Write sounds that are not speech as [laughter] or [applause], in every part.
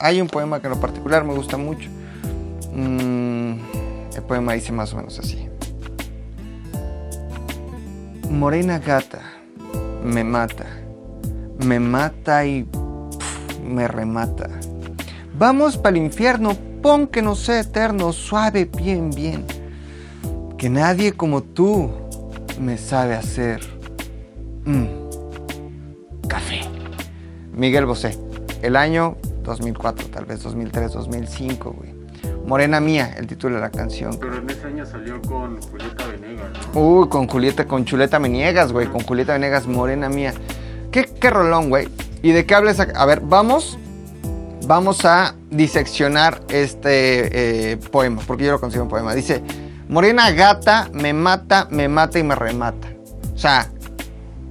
Hay un poema que en lo particular me gusta mucho. Mm, el poema dice más o menos así. Morena gata, me mata, me mata y me remata. Vamos para el infierno, pon que no sea eterno, suave, bien, bien. Que nadie como tú me sabe hacer. Mm, café. Miguel Bosé. El año 2004, tal vez 2003, 2005, güey. Morena Mía, el título de la canción. Pero en ese año salió con Julieta Venegas, ¿no? Uy, con Julieta, con Chuleta Venegas, güey. Con Julieta Venegas, Morena Mía. ¿Qué, qué rolón, güey? ¿Y de qué hables? A ver, vamos. Vamos a diseccionar este eh, poema, porque yo lo considero un poema. Dice, Morena gata me mata, me mata y me remata. O sea,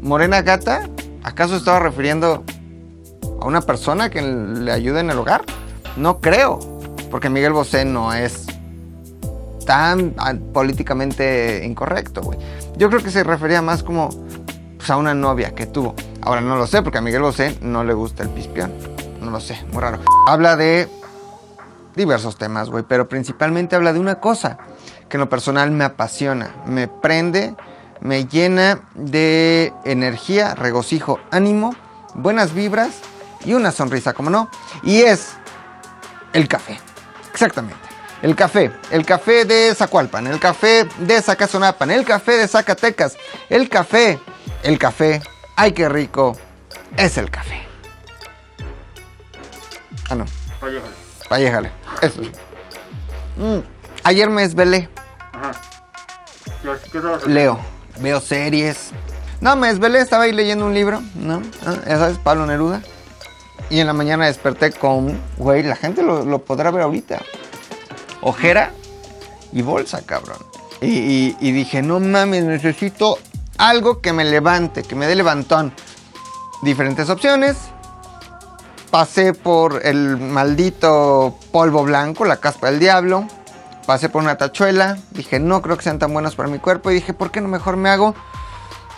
Morena gata, ¿acaso estaba refiriendo a una persona que le ayude en el hogar? No creo, porque Miguel Bosé no es tan políticamente incorrecto, güey. Yo creo que se refería más como pues, a una novia que tuvo. Ahora no lo sé, porque a Miguel Bosé no le gusta el pispión. No lo sé, muy raro. Habla de diversos temas, güey, pero principalmente habla de una cosa que en lo personal me apasiona, me prende, me llena de energía, regocijo, ánimo, buenas vibras y una sonrisa, como no. Y es el café. Exactamente. El café, el café de Zacualpan, el café de Zacazonapan, el café de Zacatecas, el café, el café, ay qué rico, es el café. Ah, no, Vallejo. valléjale, eso. Mm, Ayer me desvelé, Ajá. ¿Y así qué leo, veo series. No, me desvelé, estaba ahí leyendo un libro, ¿no? Ah, Ya sabes, Pablo Neruda. Y en la mañana desperté con, güey, la gente lo, podrá ver ahorita. Ojera y bolsa, cabrón. Y, y- y dije, no mames, necesito algo que me levante, que me dé levantón. Diferentes opciones. Pasé por el maldito polvo blanco, la caspa del diablo. Pasé por una tachuela. Dije, no creo que sean tan buenos para mi cuerpo. Y dije, ¿por qué no mejor me hago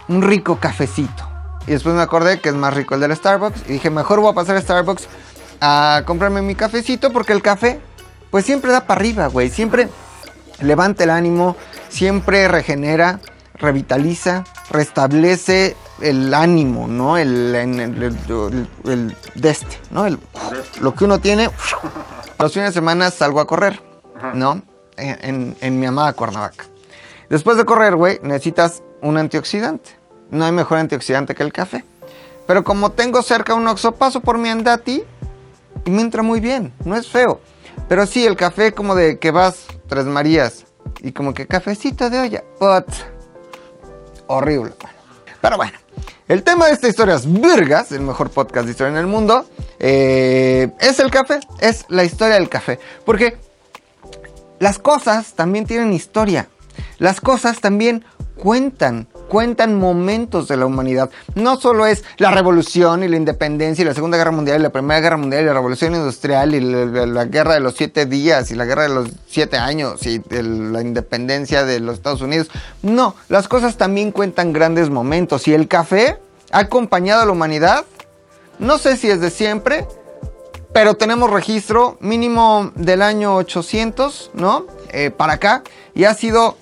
un rico cafecito? Y después me acordé que es más rico el del Starbucks. Y dije, mejor voy a pasar a Starbucks a comprarme mi cafecito. Porque el café, pues siempre da para arriba, güey. Siempre levanta el ánimo. Siempre regenera, revitaliza, restablece el ánimo, ¿no? El, el, el- el- ¿no? Lo que uno tiene. Los fines de semana salgo a correr, ¿no? En, en- en mi amada Cuernavaca. Después de correr, güey, necesitas un antioxidante. No hay mejor antioxidante que el café. Pero como tengo cerca un oxo, paso por mi andati y me entra muy bien. No es feo. Pero sí, el café como de que vas Tres Marías y como que cafecito de olla. But, horrible. Pero bueno, el tema de esta historia es Virgas, el mejor podcast de historia en el mundo. eh, es el café, es la historia del café. Porque las cosas también tienen historia. Las cosas también cuentan, cuentan momentos de la humanidad. No solo es la revolución y la independencia y la Segunda Guerra Mundial y la Primera Guerra Mundial y la revolución industrial y la, guerra de los siete días y la guerra de los siete años y la independencia de los Estados Unidos. No, las cosas también cuentan grandes momentos y el café ha acompañado a la humanidad. No sé si es de siempre, pero tenemos registro mínimo del año 800, ¿no? Eh, para acá. Y ha sido,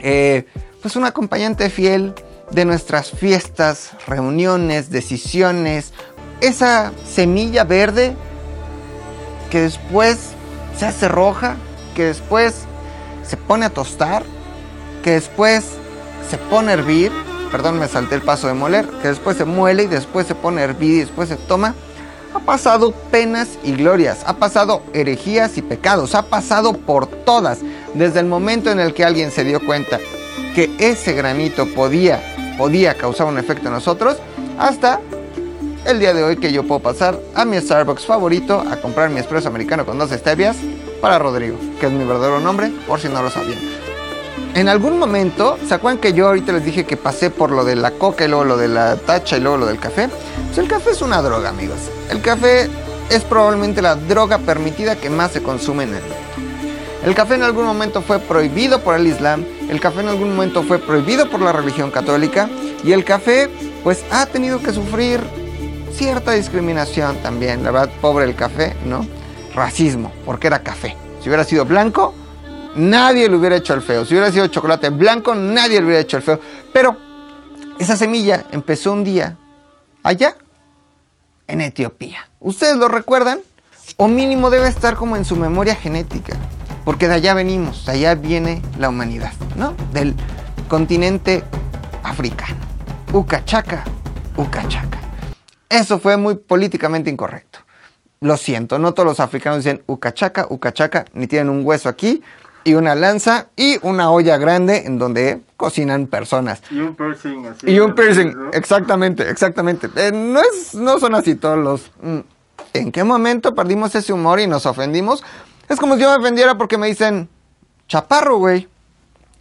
eh, pues, un acompañante fiel de nuestras fiestas, reuniones, decisiones. Esa semilla verde que después se hace roja, que después se pone a tostar, que después se pone a hervir. Perdón, me salté el paso de moler. Que después se muele y después se pone a hervir y después se toma. Ha pasado penas y glorias, ha pasado herejías y pecados, ha pasado por todas, desde el momento en el que alguien se dio cuenta que ese granito podía, podía causar un efecto en nosotros, hasta el día de hoy que yo puedo pasar a mi Starbucks favorito a comprar mi espresso americano con dos stevias para Rodrigo, que es mi verdadero nombre, por si no lo sabían. En algún momento, ¿se acuerdan que yo ahorita les dije que pasé por lo de la coca y luego lo de la tacha y luego lo del café? Pues el café es una droga, amigos. El café es probablemente la droga permitida que más se consume en el mundo. El café en algún momento fue prohibido por el Islam, el café en algún momento fue prohibido por la religión católica y el café pues ha tenido que sufrir cierta discriminación también, la verdad, pobre el café, ¿no? Racismo, porque era café. Si hubiera sido blanco, nadie le hubiera hecho el feo. Si hubiera sido chocolate blanco, nadie le hubiera hecho el feo. Pero esa semilla empezó un día allá, en Etiopía. ¿Ustedes lo recuerdan? O mínimo debe estar como en su memoria genética, porque de allá venimos, de allá viene la humanidad, ¿no? Del continente africano. Ucachaca, Ucachaca. Eso fue muy políticamente incorrecto. Lo siento, no todos los africanos dicen Ucachaca, Ucachaca, ni tienen un hueso aquí, y una lanza y una olla grande en donde cocinan personas. Y un piercing así. Y un piercing, ¿no? exactamente, exactamente. Eh, no, es, no son así todos los... mm. ¿En qué momento perdimos ese humor y nos ofendimos? Es como si yo me ofendiera porque me dicen, chaparro, güey.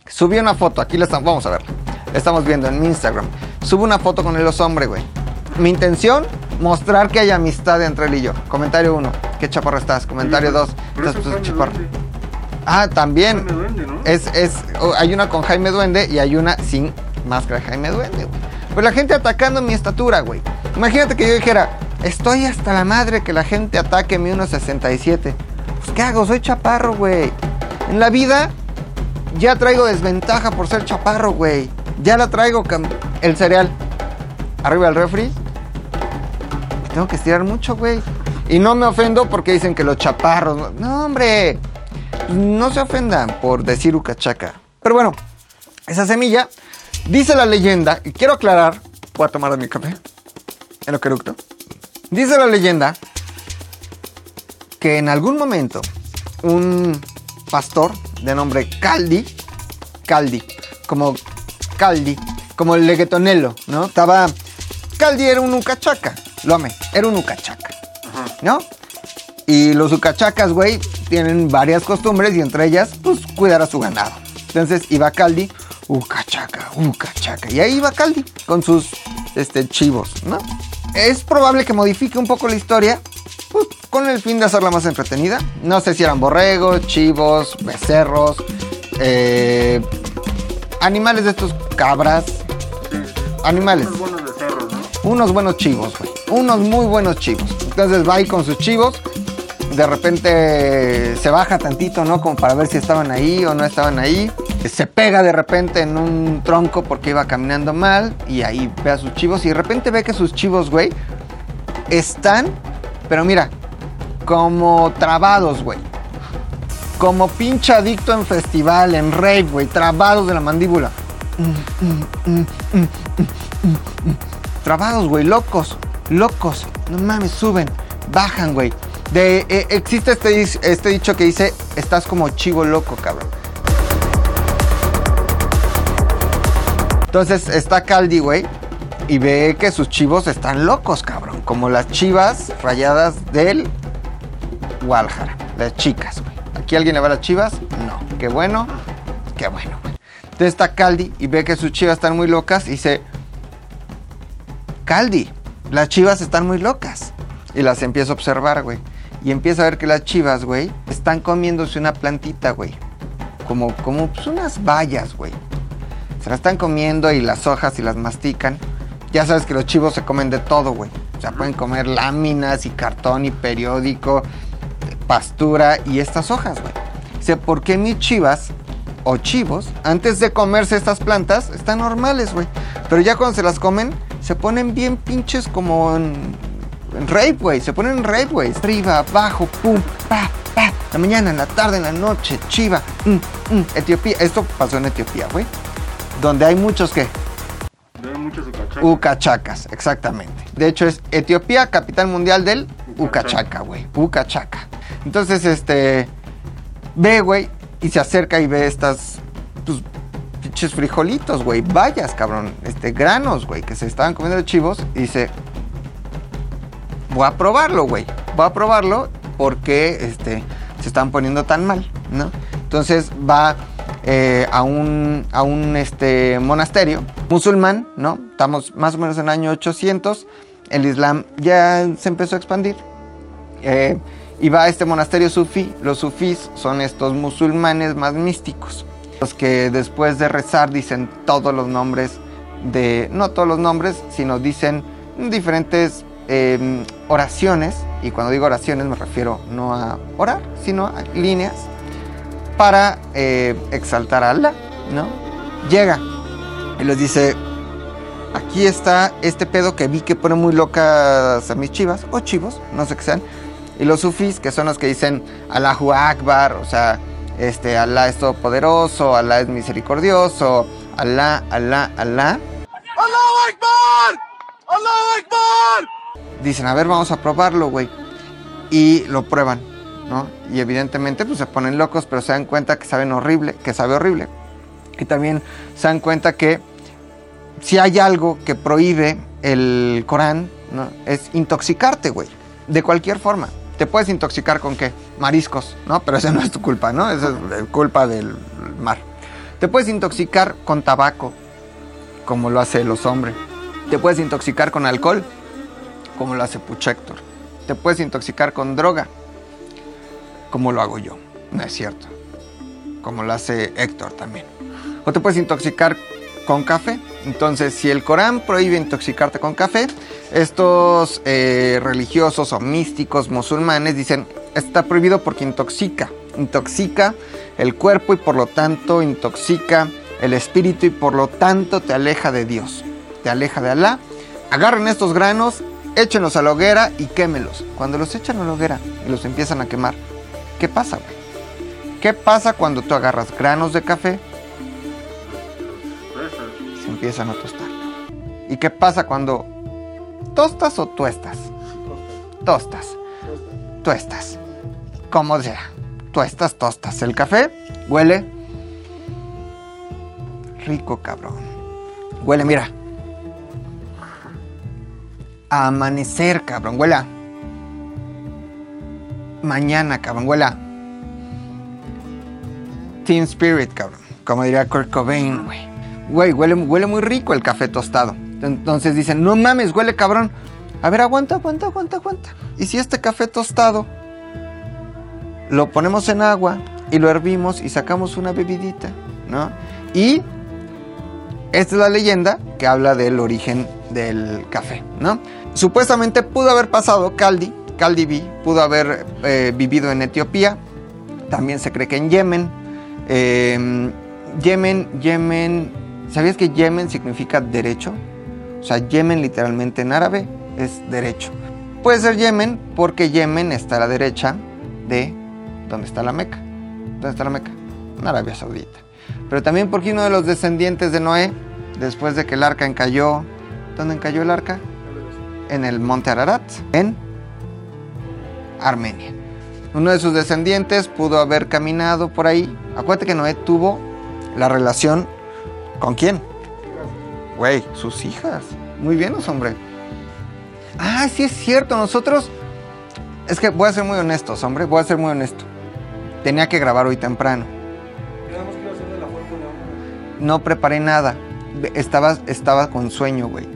Subí una foto, aquí la estamos, vamos a ver. La estamos viendo en mi Instagram. Subo una foto con el oso hombre, güey. Mi intención, mostrar que hay amistad entre él y yo. Comentario 1, ¿qué chaparro estás? Comentario Oye, 2, pero estás eso pues, es chaparro. Ah, también. Jaime Duende, ¿no? Es, es, oh, hay una con Jaime Duende y hay una sin máscara de Jaime Duende, güey. Pues la gente atacando mi estatura, güey. Imagínate que yo dijera, estoy hasta la madre que la gente ataque mi 1.67. Pues, ¿qué hago? Soy chaparro, güey. En la vida ya traigo desventaja por ser chaparro, güey. Ya la traigo, el cereal. Arriba del refri. Tengo que estirar mucho, güey. Y no me ofendo porque dicen que los chaparros. No, hombre. No se ofendan por decir ucachaca. Pero bueno, esa semilla, dice la leyenda, y quiero aclarar, voy a tomar mi café, en lo que. Dice la leyenda que en algún momento un pastor de nombre Caldi, Caldi, como Caldi, como el leguetonelo, ¿no? Estaba, Caldi era un ucachaca, lo amé, era un ucachaca. ¿no? Y los ucachacas, güey, tienen varias costumbres y entre ellas, pues, cuidar a su ganado. Entonces iba Caldi, ucachaca, ucachaca. Y ahí iba Caldi con sus este, chivos, ¿no? Es probable que modifique un poco la historia, pues, con el fin de hacerla más entretenida. No sé si eran borregos, chivos, becerros, eh, animales de estos cabras, animales Unos buenos de cerros, ¿no? unos buenos chivos, güey. Unos muy buenos chivos. Entonces va ahí con sus chivos. De repente se baja tantito, ¿no? Como para ver si estaban ahí o no estaban ahí. Se pega de repente en un tronco porque iba caminando mal. Y ahí ve a sus chivos. Y de repente ve que sus chivos, güey, están, pero mira, como trabados, güey. Como pinche adicto en festival, en rave, güey. Trabados de la mandíbula. Trabados, güey, locos, locos. No mames, suben, bajan, güey. De, eh, existe este, este dicho que dice, estás como chivo loco, cabrón. Entonces está Caldi, güey, y ve que sus chivos están locos, cabrón. Como las chivas rayadas del Guadalajara, las chicas, güey. ¿Aquí alguien le va las chivas? No. Qué bueno, qué bueno, güey. Entonces está Caldi y ve que sus chivas están muy locas y dice, Caldi, las chivas están muy locas. Y las empieza a observar, güey. Y empieza a ver que las chivas, güey, están comiéndose una plantita, güey. Como, como pues, unas bayas, güey. Se la están comiendo y las hojas y las mastican. Ya sabes que los chivos se comen de todo, güey. O sea, pueden comer láminas y cartón y periódico, pastura y estas hojas, güey. Dice, ¿por qué mis chivas o chivos, antes de comerse estas plantas, están normales, güey? Pero ya cuando se las comen, se ponen bien pinches como en, en rape, güey. Se ponen en rape, güey. Arriba, abajo, pum, pa, pa. La mañana, en la tarde, en la noche, chiva. mm, mm. Etiopía. Esto pasó en Etiopía, güey. Donde hay muchos que Ucachacas, exactamente. De hecho, es Etiopía, capital mundial del Ucachaca, güey. Ucachaca. Entonces, este. Ve, güey, y se acerca y ve estas. Pues, pinches frijolitos, güey. Vallas, cabrón. Este, granos, güey, que se estaban comiendo los chivos. Y dice. Voy a probarlo, güey. Voy a probarlo porque este, se están poniendo tan mal, ¿no? Entonces va eh, a un, a un este, monasterio musulmán, ¿no? Estamos más o menos en el año 800. El Islam ya se empezó a expandir. Eh, y va a este monasterio sufí. Los sufís son estos musulmanes más místicos. Los que después de rezar dicen todos los nombres de... No todos los nombres, sino dicen diferentes eh, oraciones, y cuando digo oraciones me refiero no a orar, sino a líneas para eh, exaltar a Allah, ¿no? Llega y les dice, aquí está este pedo que vi que pone muy locas a mis chivas, o chivos, no sé qué sean, y los sufis, que son los que dicen Allahu Akbar, o sea, este, Alá es todopoderoso, Alá es misericordioso, Alá, Alá, Alá. Dicen, a ver, vamos a probarlo, güey. Y lo prueban, ¿no? Y evidentemente, pues se ponen locos, pero se dan cuenta que saben horrible, que sabe horrible. Y también se dan cuenta que si hay algo que prohíbe el Corán. Es intoxicarte, güey. De cualquier forma. ¿Te puedes intoxicar con qué? Mariscos, ¿no? Pero esa no es tu culpa, ¿no? Esa es culpa del mar. Te puedes intoxicar con tabaco, como lo hace los hombres. Te puedes intoxicar con alcohol, como lo hace Puchector. Te puedes intoxicar con droga, como lo hago yo. No es cierto. Como lo hace Héctor también. O te puedes intoxicar con café. Entonces, si el Corán prohíbe intoxicarte con café, estos eh, religiosos o místicos musulmanes dicen, está prohibido porque intoxica. Intoxica el cuerpo y por lo tanto intoxica el espíritu y por lo tanto te aleja de Dios. Te aleja de Alá. Agarren estos granos, échenlos a la hoguera y quémelos. Cuando los echan a la hoguera y los empiezan a quemar, ¿qué pasa, güey? ¿Qué pasa cuando tú agarras granos de café empiezan a tostar. ¿Y qué pasa cuando tostas o tuestas? Tostas. Tuestas. Como sea. Tuestas, tostas. El café huele rico, cabrón. Huele, mira. A amanecer, cabrón. Huele a mañana, cabrón. Huele a Team Spirit, cabrón. Como diría Kurt Cobain, güey. Güey, huele, huele muy rico el café tostado. Entonces dicen, no mames, huele cabrón. A ver, aguanta, aguanta, aguanta, aguanta. Y si este café tostado lo ponemos en agua y lo hervimos y sacamos una bebidita, ¿no? Y esta es la leyenda que habla del origen del café, ¿no? Supuestamente pudo haber pasado Caldi, Caldi B, pudo haber eh, vivido en Etiopía, también se cree que en Yemen. Eh, Yemen, Yemen, ¿sabías que Yemen significa derecho? O sea, Yemen literalmente en árabe es derecho. Puede ser Yemen porque Yemen está a la derecha de donde está la Meca. ¿Dónde está la Meca? En Arabia Saudita. Pero también porque uno de los descendientes de Noé, después de que el arca encalló, ¿dónde encalló el arca? En el monte Ararat, en Armenia. Uno de sus descendientes pudo haber caminado por ahí. Acuérdate que Noé tuvo la relación con quién? Güey, sus hijas. Muy bien, hombre. Ah, sí es cierto, nosotros... Es que voy a ser muy honestos, hombre, voy a ser muy honesto. Tenía que grabar hoy temprano. No preparé nada. Estaba, estaba con sueño, güey.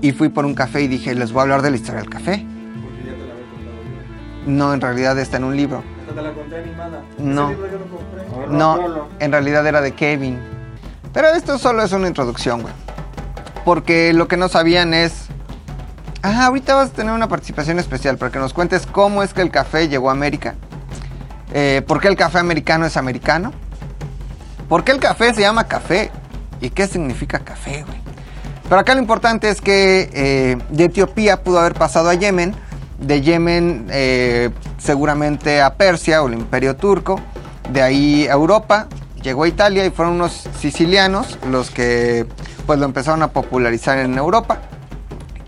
Y fui por un café y dije, les voy a hablar de la historia del café. 1, porque ya te la había contado. No, en realidad está en un libro. Hasta te la conté animada. No. Ese libro yo lo compré. No, en realidad era de Kevin. Pero esto solo es una introducción, güey. Porque lo que no sabían es... Ah, ahorita vas a tener una participación especial para que nos cuentes cómo es que el café llegó a América. Eh, ¿Por qué el café americano es americano? ¿Por qué el café se llama café? ¿Y qué significa café, güey? Pero acá lo importante es que eh, de Etiopía pudo haber pasado a Yemen, de Yemen eh, seguramente a Persia o el imperio turco, de ahí a Europa, llegó a Italia y fueron unos sicilianos los que pues lo empezaron a popularizar en Europa.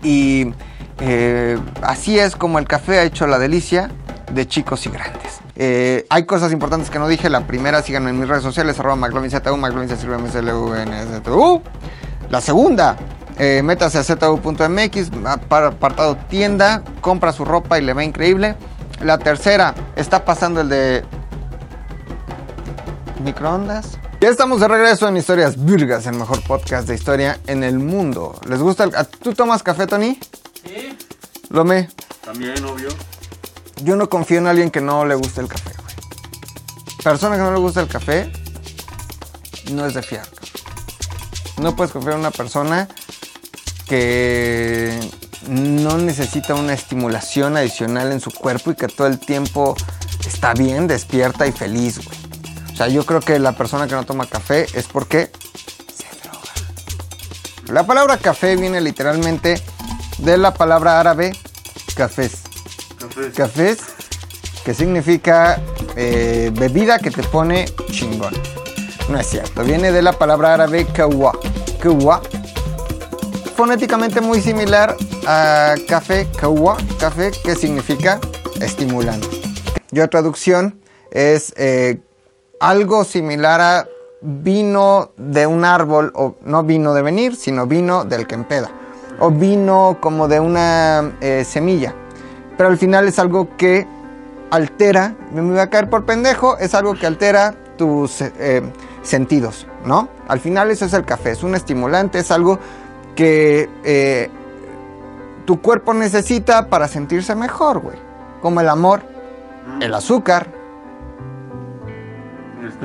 Y eh, así es como el café ha hecho la delicia de chicos y grandes. Eh, hay cosas importantes que no dije. La primera, síganme en mis redes sociales, arroba McLovinZU. La segunda, eh, métase a ZU.mx, apartado tienda, compra su ropa y le va increíble. La tercera, está pasando el de microondas. Ya estamos de regreso en Historias Virgas, el mejor podcast de historia en el mundo. ¿Les gusta el... ¿a- ¿Tú tomas café, Tony? Sí. Lome, También, obvio. yo no confío en alguien que no le guste el café, güey. Persona que no le gusta el café no es de fiar. No puedes confiar en una persona que no necesita una estimulación adicional en su cuerpo y que todo el tiempo está bien, despierta y feliz, güey. O sea, yo creo que la persona que no toma café es porque se droga. La palabra café viene literalmente de la palabra árabe cafés. Café. Cafés, que significa eh, bebida que te pone chingón. No es cierto, viene de la palabra árabe kawa. Kawa. Fonéticamente muy similar a café, kawa, café, que significa estimulante. Y otra traducción es eh, algo similar a vino de un árbol, o no vino de venir, sino vino del que empeda, o vino como de una eh, semilla. Pero al final es algo que altera, me voy a caer por pendejo, es algo que altera tus eh, sentidos, ¿no? Al final eso es el café, es un estimulante, es algo que eh, tu cuerpo necesita para sentirse mejor, güey. Como el amor, el azúcar,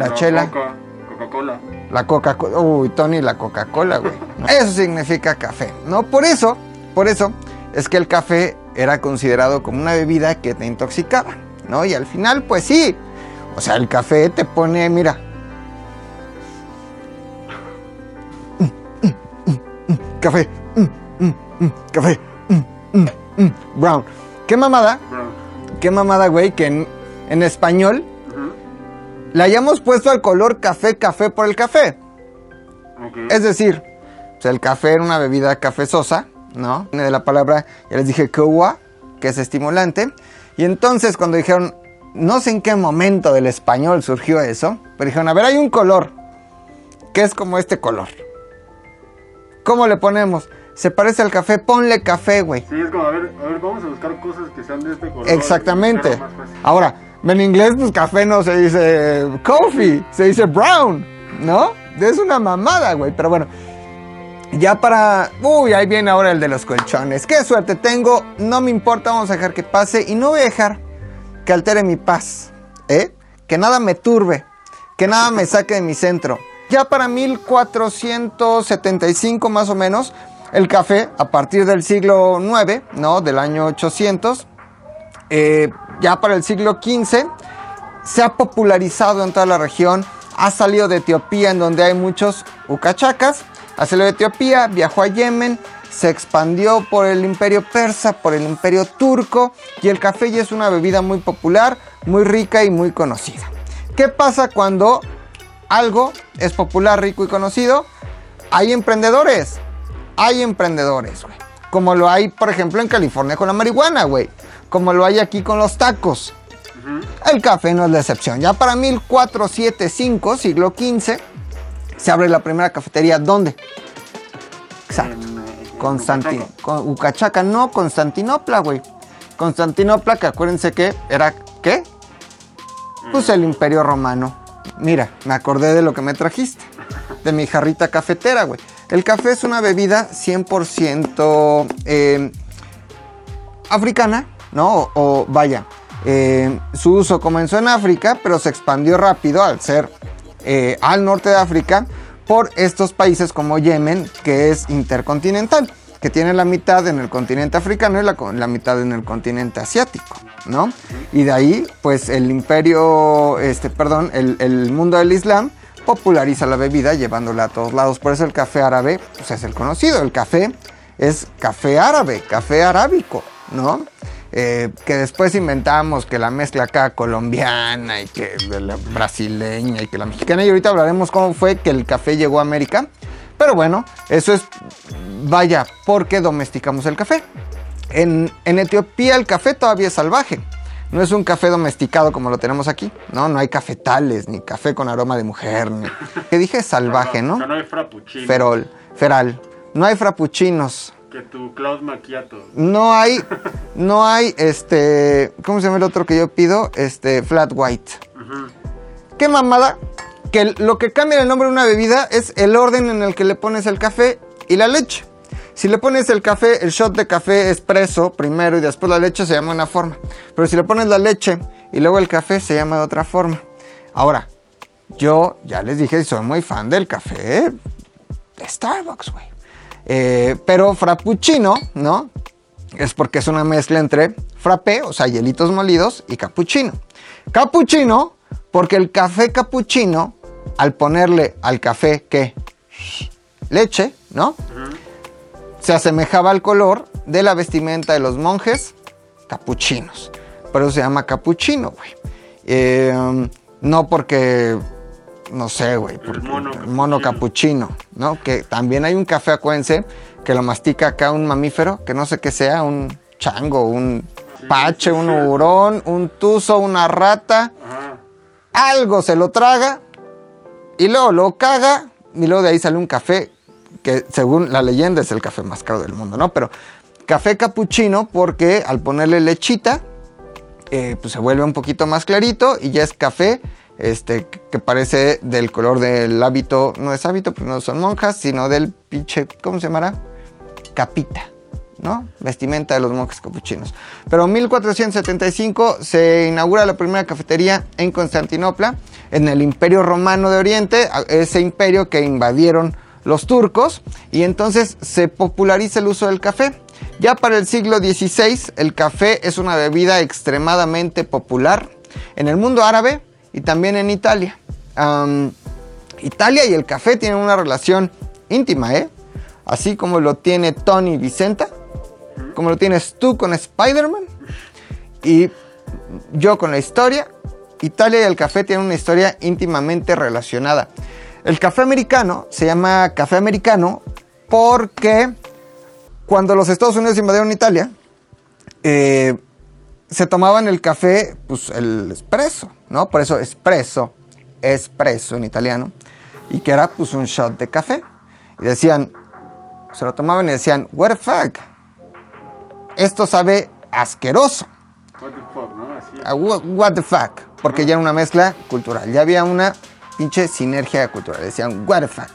Este, La chela. Coca- Coca-Cola. La Coca-Cola. Uy, Tony, la Coca-Cola, güey. Eso significa café, ¿no? Por eso, por eso es que el café era considerado como una bebida que te intoxicaba, ¿no? Y al final, pues sí. O sea, el café te pone, mira. Café. Café. Brown. ¿Qué mamada? ¿Qué mamada, güey? Que en, en español. Le hayamos puesto al color café, café por el café. Es decir, pues, el café era una bebida cafezosa, ¿no? Viene de la palabra, ya les dije, kawa, que es estimulante. Y entonces cuando dijeron, no sé en qué momento del español surgió eso, pero dijeron, a ver, hay un color, que es como este color. ¿Cómo le ponemos? Se parece al café, ponle café, güey. Sí, es como, a ver, a ver, vamos a buscar cosas que sean de este color. Exactamente. Ahora, en inglés, pues café no se dice coffee, se dice brown, ¿no? Es una mamada, güey. Pero bueno, ya para. Uy, ahí viene ahora el de los colchones. Qué suerte tengo, no me importa, vamos a dejar que pase y no voy a dejar que altere mi paz, ¿eh? Que nada me turbe, que nada me saque de mi centro. Ya para 1475 más o menos, el café, a partir del siglo IX, ¿no? Del año 800, eh, ya para el siglo XV, se ha popularizado en toda la región, ha salido de Etiopía en donde hay muchos ucachacas, ha salido de Etiopía, viajó a Yemen, se expandió por el imperio persa, por el imperio turco y el café ya es una bebida muy popular, muy rica y muy conocida. ¿Qué pasa cuando algo es popular, rico y conocido? Hay emprendedores, hay emprendedores, güey. Como lo hay, por ejemplo, en California con la marihuana, güey. Como lo hay aquí con los tacos. El café no es la excepción. Ya para 1475, siglo XV, se abre la primera cafetería. ¿Dónde? Exacto. En, eh, Constantin Ucachaca. con Ucachaca, no, Constantinopla, güey. Constantinopla, que acuérdense que era, ¿qué? Pues el imperio romano. Mira, me acordé de lo que me trajiste. De mi jarrita cafetera, güey. El café es una bebida 100% eh, africana, ¿no? O, vaya, eh, su uso comenzó en África, pero se expandió rápido al ser eh, al norte de África por estos países como Yemen, que es intercontinental, que tiene la mitad en el continente africano y la, mitad en el continente asiático, ¿no? Y de ahí, pues el imperio, este, perdón, el mundo del Islam populariza la bebida llevándola a todos lados. Por eso el café árabe, pues es el conocido. El café es café árabe, café arábico, ¿no? Eh, que después inventamos que la mezcla acá colombiana y que brasileña y que la mexicana. Y ahorita hablaremos cómo fue que el café llegó a América. Pero bueno, eso es, vaya, porque domesticamos el café. En Etiopía el café todavía es salvaje. No es un café domesticado como lo tenemos aquí. No, no hay cafetales, ni café con aroma de mujer. Ni... [laughs] Que dije salvaje, ¿no? sea, no hay frappuccino. Ferol, feral. No hay frappuccinos. Que tu Cloud Macchiato. No hay, [laughs] no hay, este, ¿cómo se llama el otro que yo pido? Este, flat white. ¿Qué mamada? Que lo que cambia el nombre de una bebida es el orden en el que le pones el café y la leche. Si le pones el café, el shot de café expreso primero y después la leche se llama una forma. Pero si le pones la leche y luego el café se llama de otra forma. Ahora, yo ya les dije, soy muy fan del café de Starbucks, güey. Eh, pero frappuccino, ¿no? es porque es una mezcla entre frappé, o sea, hielitos molidos, y cappuccino. Cappuccino, porque el café cappuccino, al ponerle al café, ¿qué? Leche, ¿no? Se asemejaba al color de la vestimenta de los monjes capuchinos. Por eso se llama capuchino, güey. Eh, no porque, no sé, güey, mono el mono capuchino. capuchino, ¿no? Que también hay un café acuense que lo mastica acá un mamífero, que no sé qué sea, un chango, un pache, un hurón, un tuzo, una rata, Ajá. algo se lo traga y luego lo caga y luego de ahí sale un café que según la leyenda es el café más caro del mundo, ¿no? Pero café capuchino porque al ponerle lechita eh, pues se vuelve un poquito más clarito y ya es café este, que parece del color del hábito, no es hábito, porque no son monjas, sino del pinche, ¿cómo se llamará? Capita, ¿no? Vestimenta de los monjes capuchinos. Pero en 1475 se inaugura la primera cafetería en Constantinopla, en el Imperio Romano de Oriente, ese imperio que invadieron los turcos, y entonces se populariza el uso del café. Ya para el siglo XVI, el café es una bebida extremadamente popular en el mundo árabe y también en Italia. Italia y el café tienen una relación íntima, ¿eh? Así como lo tiene Tony Vicenta, como lo tienes tú con Spider-Man y yo con la historia. Italia y el café tienen una historia íntimamente relacionada. El café americano se llama café americano porque cuando los Estados Unidos invadieron Italia, eh, se tomaban el café, pues el espresso, ¿no? Por eso espresso, espresso en italiano, y que era pues un shot de café. Y decían, se lo tomaban y decían, what the fuck, esto sabe asqueroso. What the fuck, ¿no? Así. Ah, wha- what the fuck, porque ya era una mezcla cultural, ya había una pinche sinergia cultural, decían what the fuck.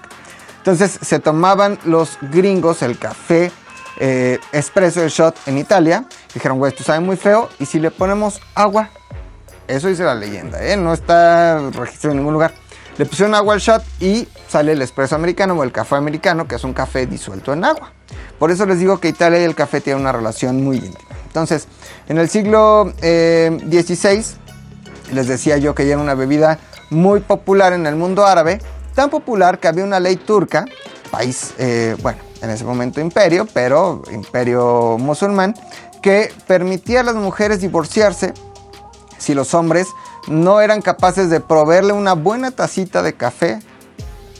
Entonces se tomaban los gringos el café eh, espresso, el shot en Italia, dijeron, güey, esto sabe muy feo, y si le ponemos agua, eso dice la leyenda, ¿eh? no está registrado en ningún lugar. Le pusieron agua al shot y sale el espresso americano o el café americano, que es un café disuelto en agua. Por eso les digo que Italia y el café tienen una relación muy íntima. Entonces, en el siglo eh, XVI, les decía yo que ya era una bebida muy popular en el mundo árabe, tan popular que había una ley turca, país, eh, bueno, en ese momento imperio, pero imperio musulmán, que permitía a las mujeres divorciarse si los hombres no eran capaces de proveerle una buena tacita de café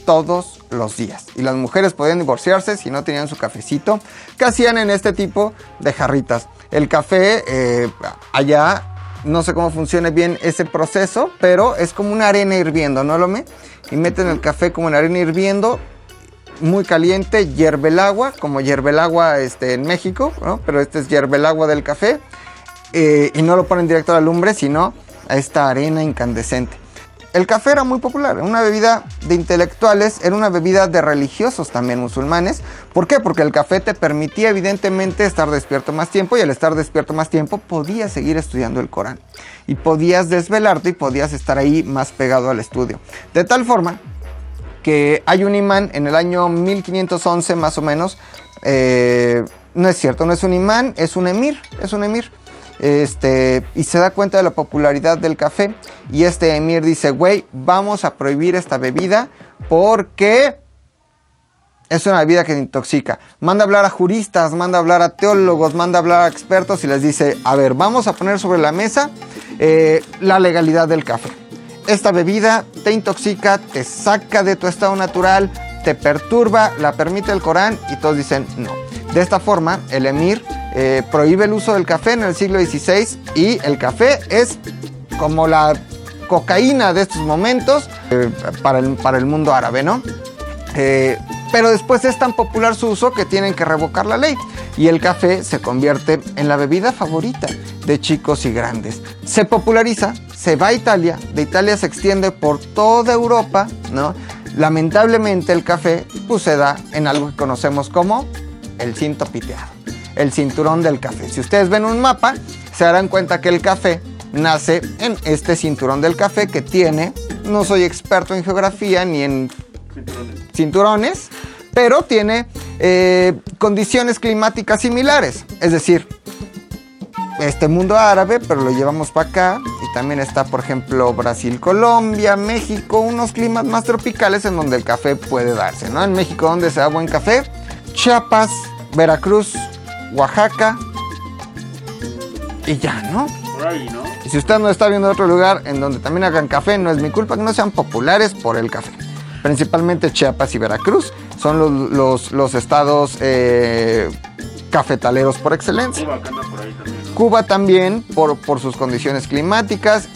todos los días. Y las mujeres podían divorciarse si no tenían su cafecito, que hacían en este tipo de jarritas. El café eh, allá, no sé cómo funciona bien ese proceso, pero es como una arena hirviendo, ¿no lo me? Y meten el café como en arena hirviendo, muy caliente, hierve el agua, como hierve el agua este, en México, ¿no? Pero este es hierve el agua del café. eh, y no lo ponen directo a la lumbre, sino a esta arena incandescente. El café era muy popular, era una bebida de intelectuales, era una bebida de religiosos también musulmanes. ¿Por qué? Porque el café te permitía evidentemente estar despierto más tiempo y al estar despierto más tiempo podías seguir estudiando el Corán. Y podías desvelarte y podías estar ahí más pegado al estudio. De tal forma que hay un imán en el año 1511 más o menos. eh, no es cierto, no es un imán, es un emir, es un emir. Este, y se da cuenta de la popularidad del café. Y este emir dice, güey, vamos a prohibir esta bebida porque es una bebida que intoxica. Manda a hablar a juristas, manda a hablar a teólogos, manda a hablar a expertos y les dice, a ver, vamos a poner sobre la mesa eh, la legalidad del café. Esta bebida te intoxica, te saca de tu estado natural, te perturba, la permite el Corán y todos dicen no. De esta forma, el emir eh, prohíbe el uso del café en el siglo XVI y el café es como la cocaína de estos momentos eh, para, el, para el mundo árabe, ¿no? Eh, pero después es tan popular su uso que tienen que revocar la ley y el café se convierte en la bebida favorita de chicos y grandes. Se populariza, se va a Italia, de Italia se extiende por toda Europa, ¿no? Lamentablemente el café pues, se da en algo que conocemos como el cinto piteado, el cinturón del café. Si ustedes ven un mapa, se darán cuenta que el café nace en este cinturón del café que tiene, no soy experto en geografía ni en Cinturones. pero tiene eh, condiciones climáticas similares. Es decir, este mundo árabe, pero lo llevamos para acá. Y también está, por ejemplo, Brasil, Colombia, México, unos climas más tropicales en donde el café puede darse, ¿no? En México, donde se da buen café, Chiapas, Veracruz, Oaxaca. Y ya, ¿no? Por ahí, ¿no? Y si usted no está viendo otro lugar en donde también hagan café, no es mi culpa que no sean populares por el café. Principalmente Chiapas y Veracruz son los, los- los estados eh, cafetaleros por excelencia. Cuba, anda por ahí también, ¿no? Cuba también por, por sus condiciones climáticas.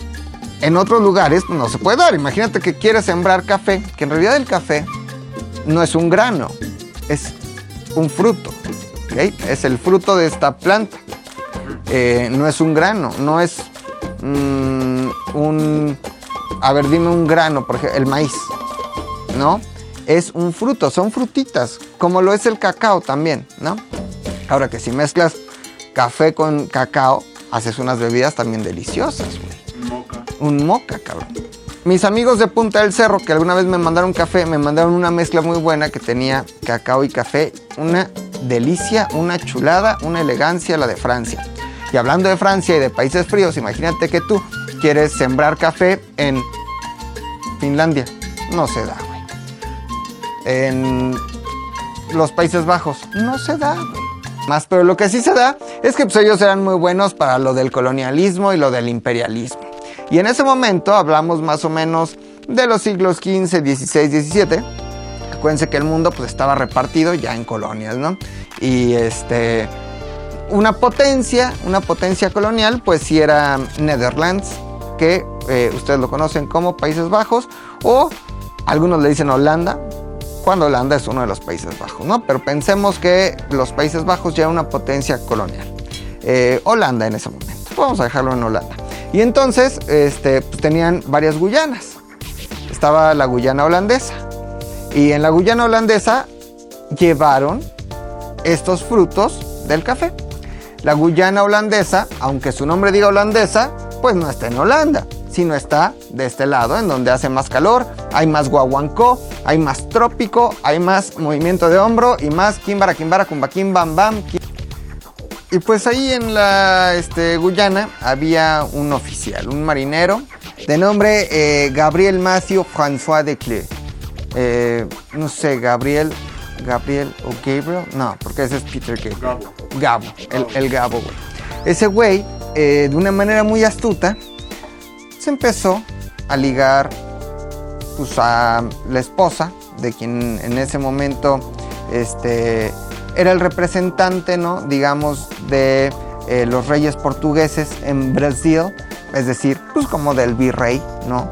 En otros lugares no se puede dar. Imagínate que quieres sembrar café, que en realidad el café no es un grano, es un fruto. Es el fruto de esta planta. Eh, no es un grano, no es mm, un... A ver, dime un grano, por ejemplo, el maíz. ¿No? Es un fruto, son frutitas, como lo es el cacao también, ¿no? Ahora que si mezclas café con cacao, haces unas bebidas también deliciosas, güey. Moca. Un moca, cabrón. Mis amigos de Punta del Cerro, que alguna vez me mandaron café, me mandaron una mezcla muy buena que tenía cacao y café. Una delicia, una chulada, una elegancia, la de Francia. Y hablando de Francia y de países fríos, imagínate que tú quieres sembrar café en Finlandia. No se da, güey. En los Países Bajos. No se da, güey. Más, pero lo que sí se da es que pues, ellos eran muy buenos para lo del colonialismo y lo del imperialismo. Y en ese momento hablamos más o menos de los siglos XV, XVI, XVII. Acuérdense que el mundo pues estaba repartido ya en colonias, ¿no? Y este una potencia, una potencia colonial, pues sí era Netherlands, que eh, ustedes lo conocen como Países Bajos, o algunos le dicen Holanda, cuando Holanda es uno de los Países Bajos, ¿no? Pero pensemos que los Países Bajos ya era una potencia colonial. Eh, Holanda en ese momento. Vamos a dejarlo en Holanda. Y entonces este, pues, tenían varias Guyanas. Estaba la Guyana holandesa. Y en la Guyana holandesa llevaron estos frutos del café. La Guyana holandesa, aunque su nombre diga holandesa, pues no está en Holanda, sino está de este lado, en donde hace más calor, hay más guaguancó, hay más trópico, hay más movimiento de hombro y más kimbara, kumba, kim, bam, bam. Y pues ahí en la este, Guyana había un oficial, un marinero, de nombre eh, Gabriel Mathieu François de Clé. Eh, no sé, Gabriel, Gabriel o Gabriel, no, porque ese es Peter Gabriel. Gabo. Gabo, el, el Gabo, güey. Ese güey, eh, de una manera muy astuta, se empezó a ligar pues, a la esposa de quien en ese momento este, era el representante, ¿no? digamos, de eh, los reyes portugueses en Brasil, es decir, pues como del virrey, ¿no?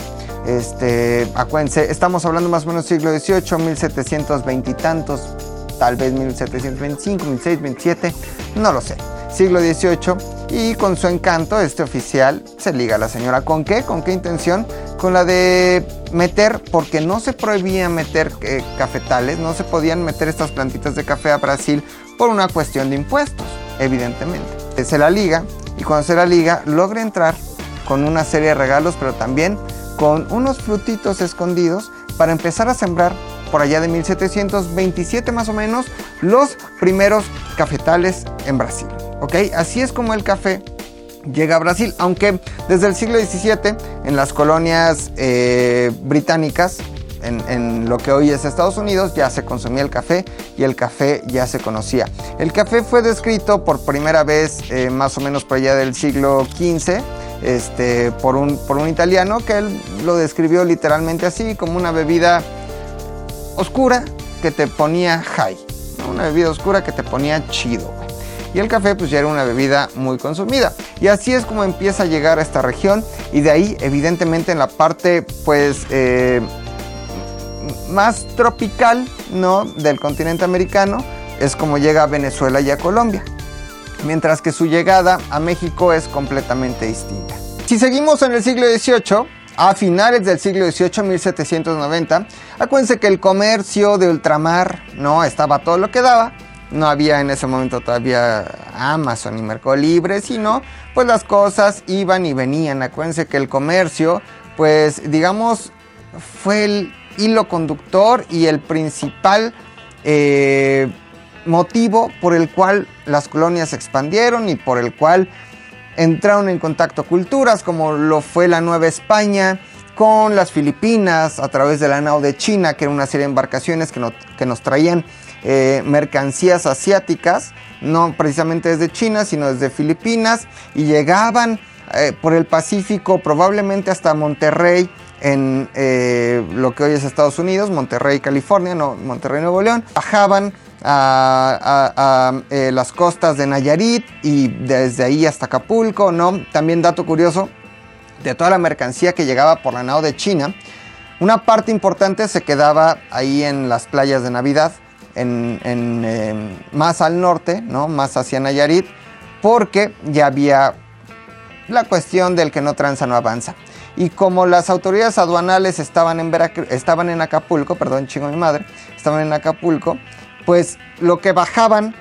Este, acuérdense, estamos hablando más o menos siglo XVIII, 1720 y tantos, tal vez 1725, 1627, no lo sé. Siglo XVIII y con su encanto este oficial se liga a la señora. ¿Con qué? ¿Con qué intención? Con la de meter, porque no se prohibía meter eh, cafetales, no se podían meter estas plantitas de café a Brasil por una cuestión de impuestos, evidentemente. Se la liga y cuando se la liga logra entrar con una serie de regalos, pero también con unos frutitos escondidos para empezar a sembrar por allá de 1727 más o menos los primeros cafetales en Brasil. ¿Ok? Así es como el café llega a Brasil, aunque desde el siglo XVII en las colonias eh, británicas, en, lo que hoy es Estados Unidos, ya se consumía el café y el café ya se conocía. El café fue descrito por primera vez eh, más o menos por allá del siglo XV este, por, un, por un italiano que él lo describió literalmente así, como una bebida oscura que te ponía high, una bebida oscura que te ponía chido. Y el café pues ya era una bebida muy consumida. Y así es como empieza a llegar a esta región y de ahí evidentemente en la parte pues eh, más tropical ¿no? del continente americano es como llega a Venezuela y a Colombia mientras que su llegada a México es completamente distinta. Si seguimos en el siglo XVIII, a finales del siglo XVIII, 1790, acuérdense que el comercio de ultramar no estaba todo lo que daba. No había en ese momento todavía Amazon y Mercado Libre, sino pues las cosas iban y venían. Acuérdense que el comercio, pues digamos, fue el hilo conductor y el principal eh, motivo por el cual las colonias se expandieron y por el cual entraron en contacto culturas como lo fue la Nueva España con las Filipinas a través de la nao de China, que era una serie de embarcaciones que, que nos traían eh, mercancías asiáticas, no precisamente desde China, sino desde Filipinas, y llegaban eh, por el Pacífico probablemente hasta Monterrey, en eh, lo que hoy es Estados Unidos, Monterrey, California, no, Monterrey, Nuevo León, bajaban a, eh, las costas de Nayarit y desde ahí hasta Acapulco, ¿no? También dato curioso, de toda la mercancía que llegaba por la nao de China, una parte importante se quedaba ahí en las playas de Navidad, en, em, más al norte, ¿no? Más hacia Nayarit, porque ya había la cuestión del que no tranza no avanza. Y como las autoridades aduanales estaban en, estaban en Acapulco, perdón, chingo mi madre, estaban en Acapulco, pues lo que bajaban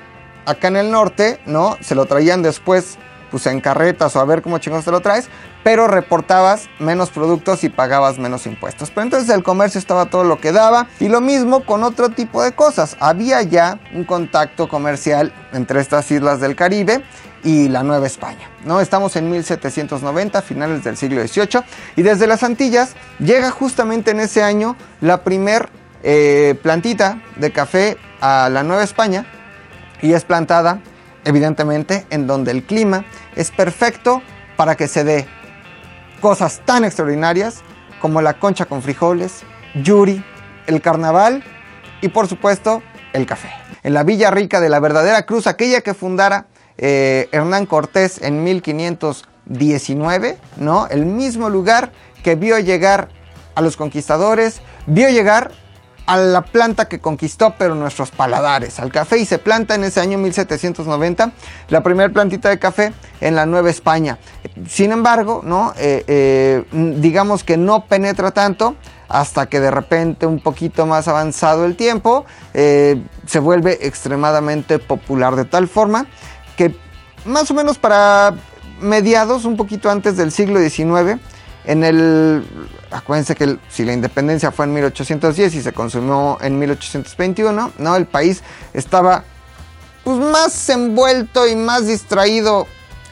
acá en el norte, ¿no? Se lo traían después, pues en carretas o a ver cómo chingados te lo traes, pero reportabas menos productos y pagabas menos impuestos. Pero entonces el comercio estaba todo lo que daba y lo mismo con otro tipo de cosas. Había ya un contacto comercial entre estas islas del Caribe y la Nueva España. ¿no? Estamos en 1790, finales del siglo XVIII, y desde las Antillas llega justamente en ese año la primer eh, plantita de café a la Nueva España y es plantada evidentemente en donde el clima es perfecto para que se dé cosas tan extraordinarias como la concha con frijoles, yuri, el carnaval y por supuesto el café. En la Villa Rica de la verdadera cruz, aquella que fundara eh, Hernán Cortés en 1519, ¿no? El mismo lugar que vio llegar a los conquistadores, vio llegar a la planta que conquistó, pero nuestros paladares, al café, y se planta en ese año 1790 la primera plantita de café en la Nueva España. Sin embargo, ¿no? Eh, eh, digamos que no penetra tanto hasta que de repente un poquito más avanzado el tiempo eh, se vuelve extremadamente popular de tal forma que más o menos para mediados, un poquito antes del siglo XIX, en el acuérdense que si la independencia fue en 1810 y se consumió en 1821, ¿no? El país estaba pues más envuelto y más distraído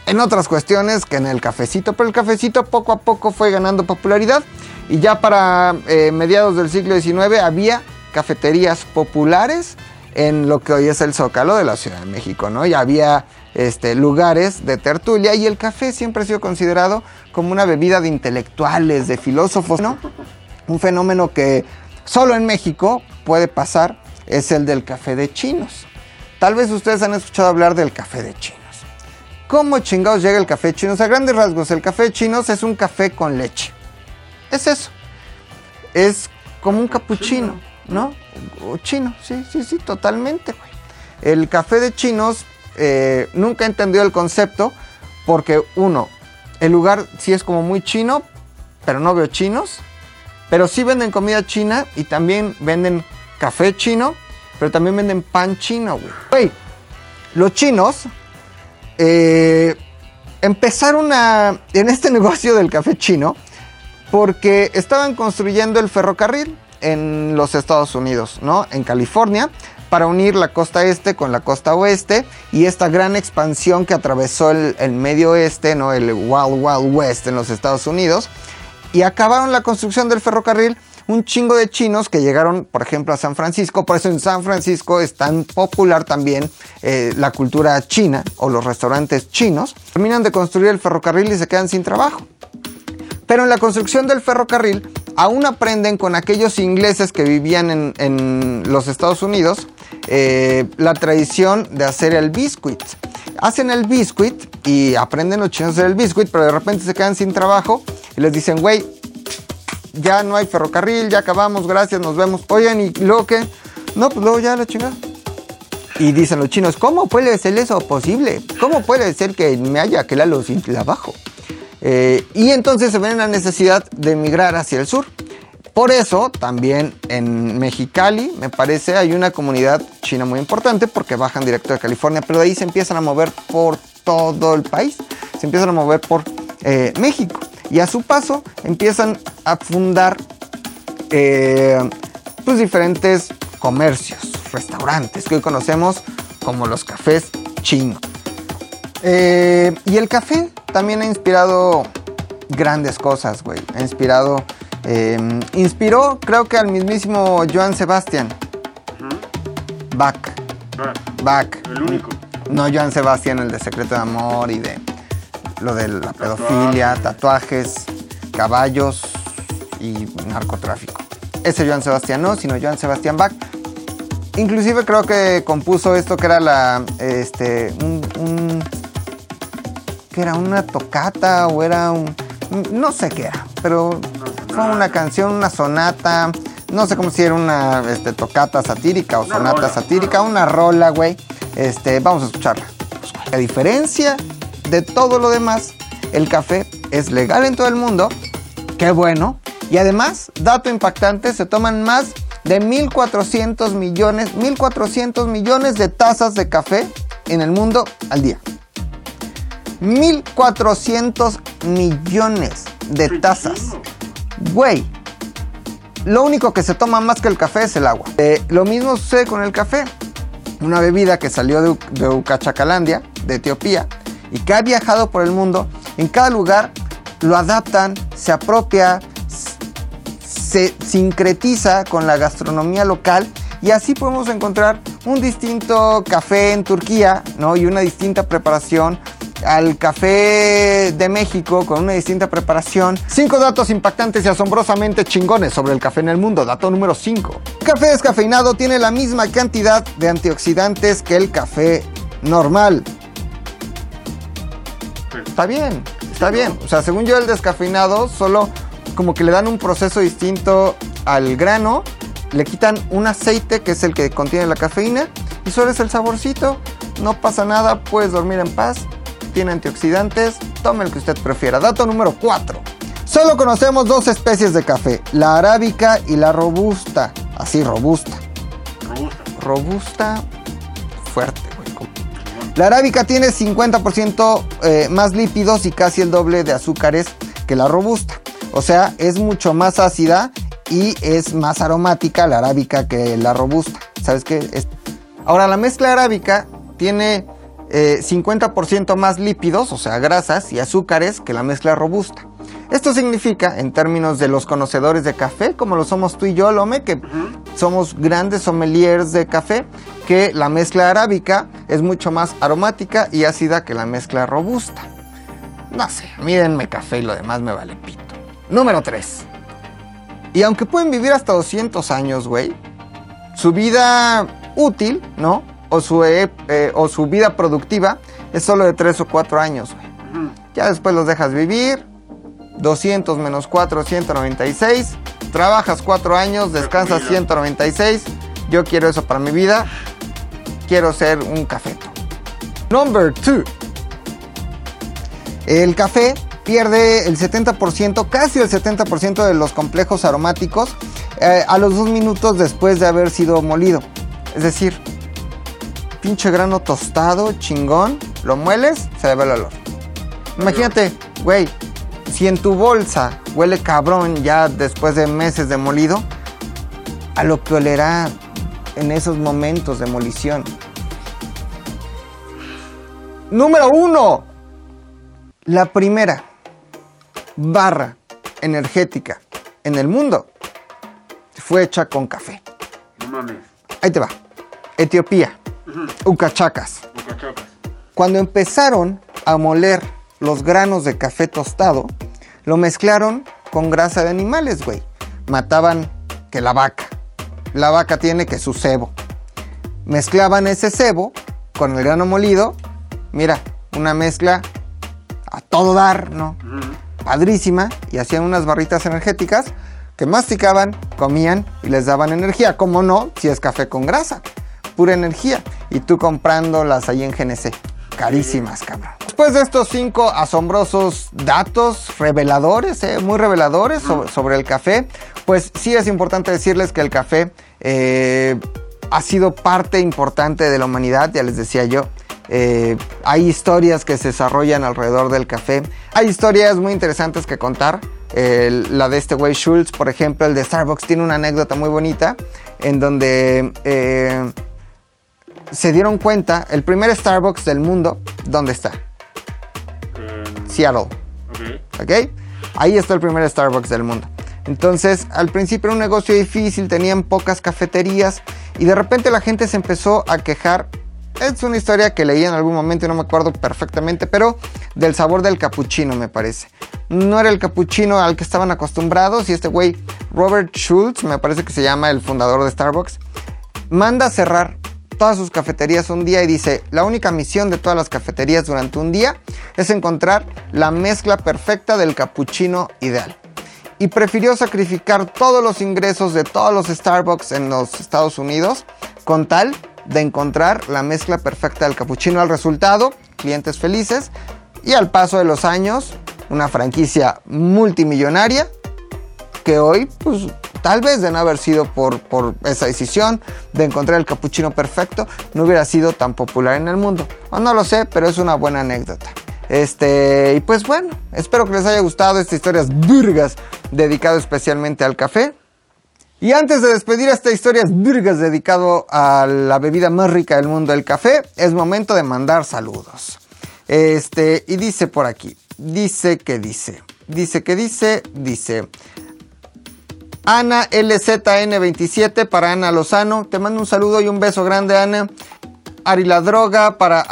en otras cuestiones que en el cafecito, pero el cafecito poco a poco fue ganando popularidad y ya para eh, mediados del siglo XIX había cafeterías populares en lo que hoy es el Zócalo de la Ciudad de México, ¿no? Ya había este, lugares de tertulia y el café siempre ha sido considerado como una bebida de intelectuales, de filósofos, ¿no? Un fenómeno que solo en México puede pasar es el del café de chinos. Tal vez ustedes han escuchado hablar del café de chinos. ¿Cómo chingados llega el café de chinos? A grandes rasgos, el café de chinos es un café con leche. Es eso. Es como un capuchino, ¿no? chino, sí, sí, sí, totalmente, El café de chinos eh, nunca entendió el concepto porque uno, el lugar sí es como muy chino, pero no veo chinos. Pero sí venden comida china y también venden café chino, pero también venden pan chino, güey. los chinos eh, empezaron a, en este [laughs] negocio del café chino porque estaban construyendo el ferrocarril en los Estados Unidos, ¿no? En California para unir la costa este con la costa oeste y esta gran expansión que atravesó el, medio oeste, ¿no? el Wild Wild West en los Estados Unidos. Y acabaron la construcción del ferrocarril un chingo de chinos que llegaron, por ejemplo, a San Francisco. Por eso en San Francisco es tan popular también eh, la cultura china o los restaurantes chinos. Terminan de construir el ferrocarril y se quedan sin trabajo. Pero en la construcción del ferrocarril aún aprenden con aquellos ingleses que vivían en, los Estados Unidos eh, la tradición de hacer el biscuit. Hacen el biscuit y aprenden los chinos a hacer el biscuit, pero de repente se quedan sin trabajo y les dicen, güey, ya no hay ferrocarril, ya acabamos, gracias, nos vemos. Oigan, ¿y luego qué? No, pues luego ya la chingada. Y dicen los chinos, ¿cómo puede ser eso posible? ¿Cómo puede ser que me haya quedado sin trabajo? Eh, y entonces se ven la necesidad de emigrar hacia el sur. Por eso también en Mexicali, me parece, hay una comunidad china muy importante porque bajan directo de California, pero de ahí se empiezan a mover por todo el país, se empiezan a mover por eh, México y a su paso empiezan a fundar eh, pues diferentes comercios, restaurantes que hoy conocemos como los cafés chinos. Eh, y el café también ha inspirado grandes cosas, güey. Ha inspirado, eh, inspiró creo que al mismísimo Joan Sebastián. Bach. Ah, Bach. el único. No Joan Sebastián, el de Secreto de Amor y de lo de la pedofilia, tatuajes, caballos y narcotráfico. Ese Joan Sebastián no, sino Joan Sebastián Bach. Inclusive creo que compuso esto que era la, este, un, un- que era una tocata o era un, no sé qué era, pero fue una canción, una sonata, no sé cómo si era una este, tocata satírica o Una sonata rola, satírica, una rola, güey. Este, vamos a escucharla. A diferencia de todo lo demás, el café es legal en todo el mundo. Qué bueno. Y además, dato impactante, se toman más de 1.400 millones, 1.400 millones de tazas de café en el mundo al día. 1.400 millones de tazas. Güey, lo único que se toma más que el café es el agua. Eh, lo mismo sucede con el café. Una bebida que salió de, de Ucachacalandia, de Etiopía, y que ha viajado por el mundo. En cada lugar lo adaptan, se apropia, se sincretiza con la gastronomía local y así podemos encontrar un distinto café en Turquía, ¿no? Y una distinta preparación al café de México con una distinta preparación. Cinco datos impactantes y asombrosamente chingones sobre el café en el mundo. Dato número 5. El café descafeinado tiene la misma cantidad de antioxidantes que el café normal. Está bien, está bien. O sea, según yo el descafeinado solo como que le dan un proceso distinto al grano, le quitan un aceite que es el que contiene la cafeína y solo es el saborcito. No pasa nada, puedes dormir en paz, tiene antioxidantes, tome el que usted prefiera. Dato número 4. Solo conocemos dos especies de café, la arábica y la robusta. Así, robusta. Robusta. Robusta, fuerte, güey. la arábica tiene 50% eh, más lípidos y casi el doble de azúcares que la robusta. O sea, es mucho más ácida y es más aromática la arábica que la robusta. ¿Sabes qué? Es- Ahora, la mezcla arábica tiene eh, 50% más lípidos, o sea, grasas y azúcares que la mezcla robusta. Esto significa, en términos de los conocedores de café, como lo somos tú y yo, Lome, que somos grandes sommeliers de café, que la mezcla arábica es mucho más aromática y ácida que la mezcla robusta. No sé, mírenme café y lo demás me vale pito. Número 3. Y aunque pueden vivir hasta 200 años, güey, su vida útil, ¿no? O su, eh, eh, o su vida productiva es solo de 3 o 4 años, güey. Ya después los dejas vivir. 200 menos 4, 196. Trabajas 4 años, descansas jubilas. 196. Yo quiero eso para mi vida. Quiero ser un cafeto. Number 2. El café pierde el 70%, casi el 70% de los complejos aromáticos eh, a los dos minutos después de haber sido molido. Es decir, pinche grano tostado, chingón, lo mueles, se le va el olor. Imagínate, güey, si en tu bolsa huele cabrón ya después de meses de molido, a lo que olerá en esos momentos de molición. Número uno. La primera barra energética en el mundo fue hecha con café. No mames. Ahí te va. Etiopía. Ucachacas. Cuando empezaron a moler los granos de café tostado, lo mezclaron con grasa de animales, güey. Mataban que la vaca. La vaca tiene que su cebo. Mezclaban ese cebo con el grano molido. Mira, una mezcla a todo dar, ¿no? Padrísima. Y hacían unas barritas energéticas que masticaban, comían y les daban energía. Como no, si es café con grasa. Pura energía. Y tú comprándolas ahí en GNC. Carísimas, cabrón. Después de estos cinco asombrosos datos reveladores, eh, muy reveladores sobre, sobre el café, pues sí es importante decirles que el café eh, ha sido parte importante de la humanidad, ya les decía yo. Eh, hay historias que se desarrollan alrededor del café. Hay historias muy interesantes que contar. Eh, la de este güey Schultz, por ejemplo, el de Starbucks, tiene una anécdota muy bonita en donde eh, se dieron cuenta, el primer Starbucks del mundo, ¿dónde está? Seattle. ok. ¿ok? Ahí está el primer Starbucks del mundo. Entonces, al principio era un negocio difícil, tenían pocas cafeterías y de repente la gente se empezó a quejar. Es una historia que leí en algún momento y no me acuerdo perfectamente, pero del sabor del capuchino me parece. No era el capuchino al que estaban acostumbrados y este güey, Robert Schultz, me parece que se llama el fundador de Starbucks, manda a cerrar todas sus cafeterías un día y dice, la única misión de todas las cafeterías durante un día es encontrar la mezcla perfecta del capuchino ideal. Y prefirió sacrificar todos los ingresos de todos los Starbucks en los Estados Unidos con tal de encontrar la mezcla perfecta del capuchino. Al resultado, clientes felices y al paso de los años, una franquicia multimillonaria que hoy, pues tal vez de no haber sido por, por esa decisión de encontrar el capuchino perfecto, no hubiera sido tan popular en el mundo. O no lo sé, pero es una buena anécdota. Este, y pues bueno, espero que les haya gustado esta historias burgas dedicado especialmente al café. Y antes de despedir esta historias burgas dedicado a la bebida más rica del mundo, el café, es momento de mandar saludos. Este, y dice por aquí, dice que dice, dice que dice, dice. Ana LZN27 para Ana Lozano. Te mando un saludo y un beso grande, Ana. Ari la droga para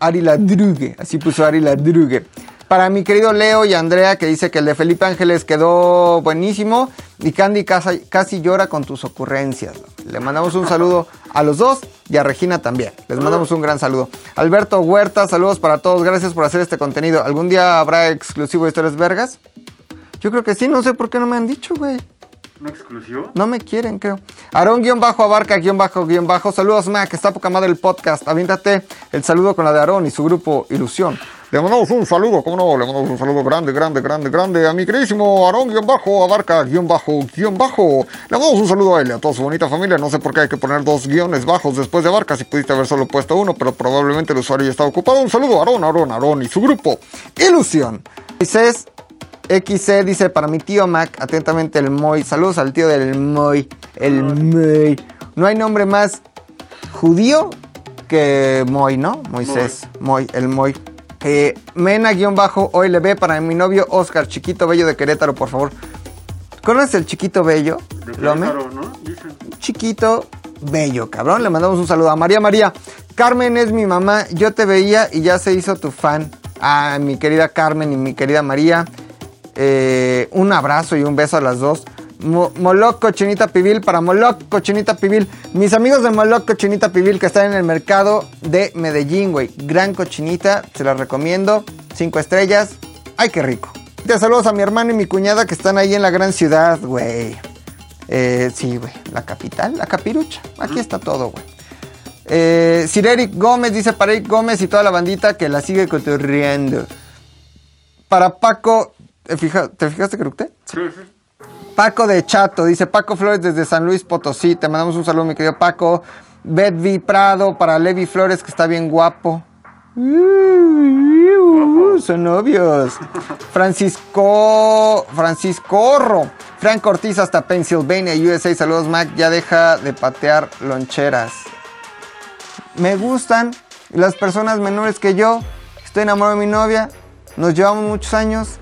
Ari la drugue. Así puso Ari la drugue. Para mi querido Leo y Andrea, que dice que el de Felipe Ángeles quedó buenísimo. Y Candy casi, casi llora con tus ocurrencias. Le mandamos un saludo a los dos y a Regina también. Les mandamos un gran saludo. Alberto Huerta, saludos para todos. Gracias por hacer este contenido. ¿Algún día habrá exclusivo de historias vergas? Yo creo que sí, no sé por qué no me han dicho, güey. ¿Un exclusivo? No me quieren, creo. Aarón guion bajo abarca guion bajo guion bajo. Saludos, Mac. Está poca madre el podcast. Aviéntate el saludo con la de Aarón y su grupo Ilusión. Le mandamos un saludo, ¿cómo no? Le mandamos un saludo grande, grande, grande, grande a mi queridísimo Aarón guion bajo abarca guion bajo guion bajo. Le mandamos un saludo a él y a toda su bonita familia. No sé por qué hay que poner dos guiones bajos después de abarca. Si pudiste haber solo puesto uno, pero probablemente el usuario ya está ocupado. Un saludo a Aarón, Aarón, Aarón y su grupo Ilusión. Moisés XC dice para mi tío Mac, atentamente el Moy. Saludos al tío del Moy. El Moy. No hay nombre más judío que Moy, ¿no? Moisés. Moy, el Moy. Eh, Mena-OLB para mi novio Oscar, chiquito bello de Querétaro, por favor. ¿Conoces el chiquito bello? De Lome? Querétaro, ¿no? Dicen. chiquito, bello, cabrón. Le mandamos un saludo a María María. Carmen es mi mamá. Yo te veía y ya se hizo tu fan. A mi querida Carmen y mi querida María. Eh, un abrazo y un beso a las dos. Mo- Moloc Cochinita Pibil para Moloc Cochinita Pibil. Mis amigos de Moloc Cochinita Pibil que están en el mercado de Medellín, güey. Gran cochinita, se las recomiendo. Cinco estrellas. Ay, qué rico. Te saludos a mi hermano y mi cuñada que están ahí en la gran ciudad, güey. Eh, sí, güey. La capital, la capirucha. Aquí está todo, güey. Eh, Sir Eric Gómez dice para Eric Gómez y toda la bandita que la sigue cotorreando. Para Paco, ¿te, fija- ¿te fijaste? Sí, sí. Paco de Chato, dice Paco Flores desde San Luis Potosí. Te mandamos un saludo, mi querido Paco. Betvi Prado para Levi Flores, que está bien guapo. Uh, son novios. Francisco. Francisco Orro. Frank Ortiz hasta Pennsylvania, USA. Saludos, Mac. Ya deja de patear loncheras. Me gustan las personas menores que yo. Estoy enamorado de mi novia. Nos llevamos muchos años.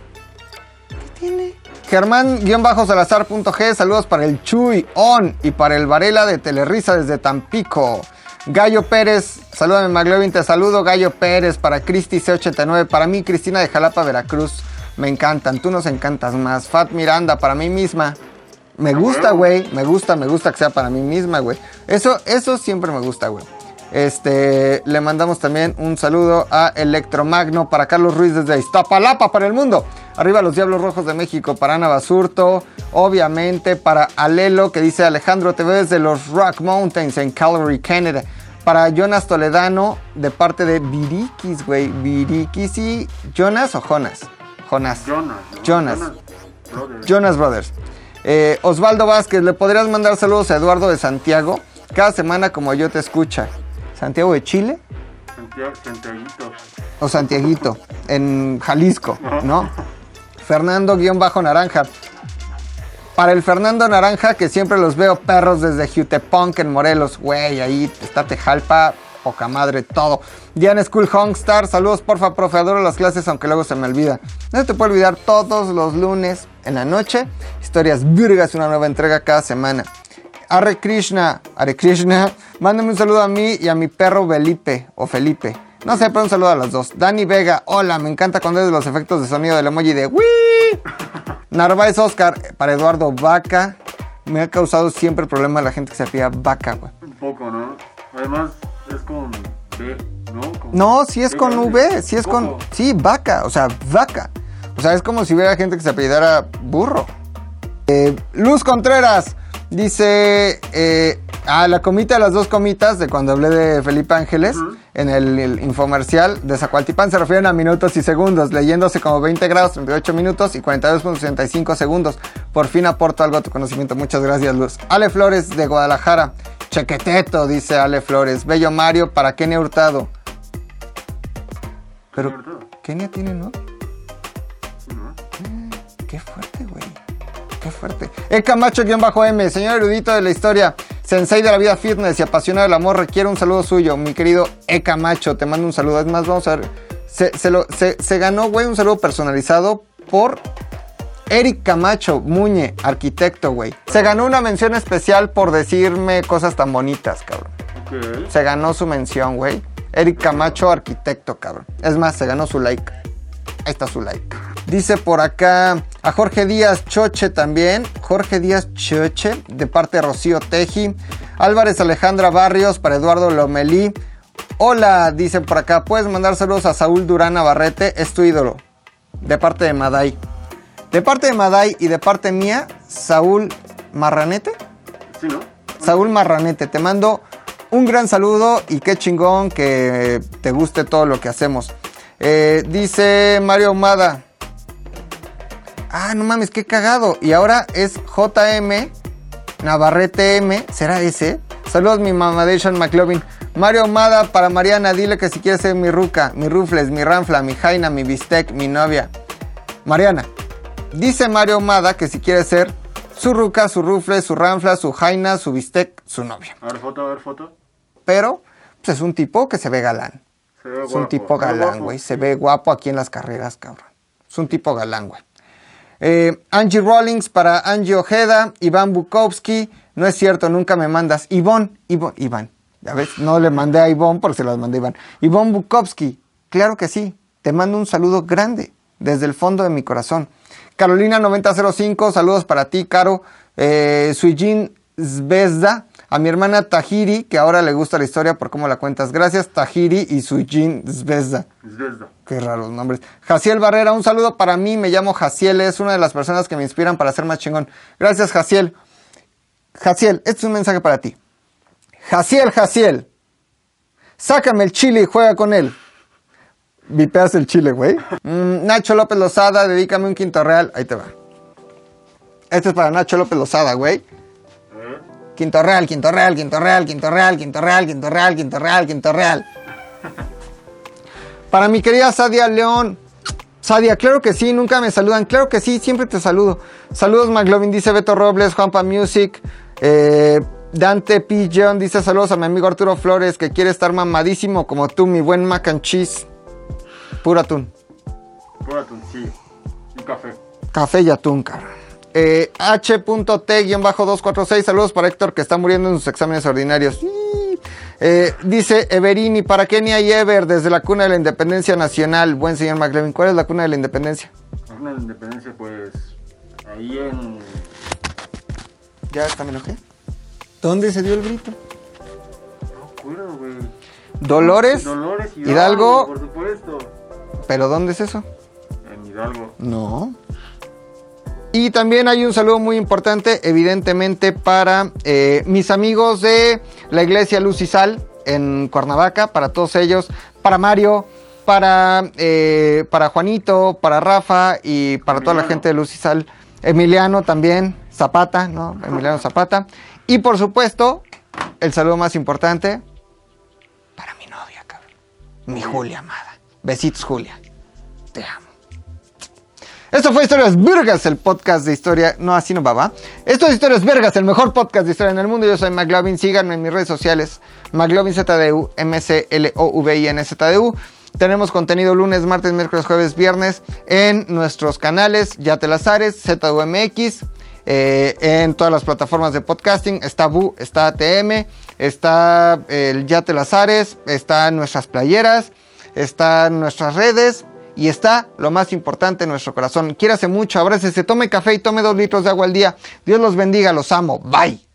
Germán-salazar.g, saludos para el Chuy On y para el Varela de Telerisa desde Tampico. Gallo Pérez, salúdame McLovin, te saludo. Gallo Pérez para Cristi C89, para mí Cristina de Jalapa, Veracruz. Me encantan, tú nos encantas más. Fat Miranda, para mí misma. Me gusta, güey, me gusta, me gusta que sea para mí misma, güey. Eso, eso siempre me gusta, güey. Este, le mandamos también un saludo a Electromagno para Carlos Ruiz desde Iztapalapa para el mundo. Arriba los Diablos Rojos de México para Ana Basurto. Obviamente para Alelo que dice Alejandro te veo desde los Rock Mountains en Calgary, Canadá. Para Jonas Toledano de parte de Virikis, güey. Virikis y Jonas o Jonas. Jonas. Jonas. Jonas. Brothers. Jonas Brothers. Eh, Osvaldo Vázquez, ¿le podrías mandar saludos a Eduardo de Santiago? Cada semana como yo te escucha. ¿Santiago de Chile? Santiago, Santiaguito. O Santiaguito, en Jalisco, ¿no? Fernando-Naranja. Para el Fernando Naranja, que siempre los veo perros desde Jutepunk en Morelos. Güey, ahí está Tejalpa. poca madre todo. Diana School Hongstar, saludos porfa, profe, adoro las clases aunque luego se me olvida. No se te puede olvidar todos los lunes en la noche. Historias virgas, una nueva entrega cada semana. Hare Krishna, Hare Krishna, mándame un saludo a mí y a mi perro Felipe o Felipe. No sé, pero un saludo a las dos. Dani Vega, hola, me encanta cuando es los efectos de sonido del emoji de Wii. [laughs] Narváez Oscar, para Eduardo Vaca. Me ha causado siempre problema la gente que se pida vaca, güey. Un poco, ¿no? Además, es con B, ¿no? Con No, sí es con. V, sí es con. Sí, vaca, o sea, vaca. O sea, es como si hubiera gente que se apellidara burro. Eh, Luz Contreras dice. eh, ah, la comita de las dos comitas de cuando hablé de Felipe Ángeles. En el, el infomercial de Zacualtipán se refieren a minutos y segundos, leyéndose como 20 grados, 38 minutos y 42.65 segundos. Por fin aporto algo a tu conocimiento. Muchas gracias, Luz. Ale Flores de Guadalajara. Chequeteto, dice Ale Flores. Bello Mario para Kenia Hurtado. Pero, Kenia Hurtado. ¿Kenia tiene no? ¿no? Qué fuerte, güey. Qué fuerte. El Camacho-M, señor erudito de la historia, sensei de la vida fitness y apasionado del amor, requiere un saludo suyo. Mi querido E Camacho, te mando un saludo. Es más, vamos a ver. Se, se lo- se- se ganó, güey, un saludo personalizado por Eric Camacho Muñe, arquitecto, güey. Se ganó una mención especial por decirme cosas tan bonitas, cabrón. Ok. Se ganó su mención, güey. Eric Camacho, arquitecto, cabrón. Es más, se ganó su like. Ahí está su like. Dice por acá a Jorge Díaz Choche también. Jorge Díaz Choche, de parte de Rocío Teji. Álvarez Alejandra Barrios para Eduardo Lomelí. Hola, dicen por acá. Puedes mandar saludos a Saúl Durán Navarrete, es tu ídolo. De parte de Maday. De parte de Maday y de parte mía, Saúl Marranete. Sí, ¿no? Saúl Marranete, te mando un gran saludo y qué chingón que te guste todo lo que hacemos. Eh, dice Mario Humada. Ah, no mames, qué cagado. Y ahora es JM Navarrete M. ¿Será ese? Saludos, mi mamadation McLovin. Mario Humada para Mariana, dile que si quieres ser mi ruca, mi rufles, mi ranfla, mi jaina, mi bistec, mi novia. Mariana, dice Mario Humada que si quiere ser su ruca, su rufle, su ranfla, su jaina, su bistec, su novia. A ver, foto, a ver, foto. Pero, pues es un tipo que se ve galán. Es un tipo galán, güey. Se ve guapo aquí en las carreras, cabrón. Es un tipo galán, güey. Eh, Angie Rawlings para Angie Ojeda. Iván Bukowski. No es cierto, nunca me mandas. Ivón, Ivón, Iván. Ya ves, no le mandé a Ivón porque se las mandé a Iván. Ivón Bukowski. Claro que sí. Te mando un saludo grande desde el fondo de mi corazón. Carolina 9005, saludos para ti, Caro. Eh, Suijin Zvezda. A mi hermana Tahiri, que ahora le gusta la historia por cómo la cuentas. Gracias, Tahiri y Suijin Zvezda. Zvezda. Qué raros nombres. Jaciel Barrera, un saludo para mí. Me llamo Jaciel, es una de las personas que me inspiran para ser más chingón. Gracias, Jaciel. Jaciel, este es un mensaje para ti. Jaciel, Jaciel. Sácame el chile y juega con él. Vipeas el chile, güey. Mm, Nacho López Lozada, dedícame un quinto real. Ahí te va. Este es para Nacho López Lozada, güey. Quinto real, quinto real, quinto real, quinto real, quinto real, quinto real, quinto real, quinto real. Para mi querida Sadia León. Sadia, claro que sí, nunca me saludan. Claro que sí, siempre te saludo. Saludos, McLovin, dice Beto Robles, Juanpa Music. eh, Dante P. John dice saludos a mi amigo Arturo Flores, que quiere estar mamadísimo como tú, mi buen mac and cheese. Puro atún. Pura atuncillo. Un café. Café y atún, cabrón. Eh, H.T-246, saludos para Héctor que está muriendo en sus exámenes ordinarios. Eh, dice Everini, para Kenia y Ever, desde la cuna de la independencia nacional. Buen señor McLevin, ¿cuál es la cuna de la independencia? Una de la independencia, pues. Ahí en. Ya está, me enojé. ¿Dónde se dio el grito? No güey. Dolores, Dolores Hidalgo. Hidalgo. Por supuesto. pero ¿dónde es eso? En Hidalgo. No. Y también hay un saludo muy importante, evidentemente, para eh, mis amigos de la iglesia Luz y Sal en Cuernavaca, para todos ellos, para Mario, para, eh, para Juanito, para Rafa y para toda la gente de Luz y Sal. Emiliano también, Zapata, ¿no? Emiliano Zapata. Y por supuesto, el saludo más importante para mi novia, cabrón. Mi Julia amada. Besitos, Julia. Te amo. Esto fue Historias Vergas, el podcast de historia. No, así no va, ¿va? Esto es Historias Vergas, el mejor podcast de historia en el mundo. Yo soy McLovin. Síganme en mis redes sociales. McLovinZDU, M-C-L-O-V-I-N-Z-D-U. Tenemos contenido lunes, martes, miércoles, jueves, viernes en nuestros canales Yate Lazares, ZUMX, eh, en todas las plataformas de podcasting. Está Bu, está ATM, está el Yate Lazares, está nuestras playeras, están nuestras redes y está lo más importante en nuestro corazón. Quiérase mucho, abrácese, tome café y tome dos litros de agua al día. Dios los bendiga, los amo. Bye.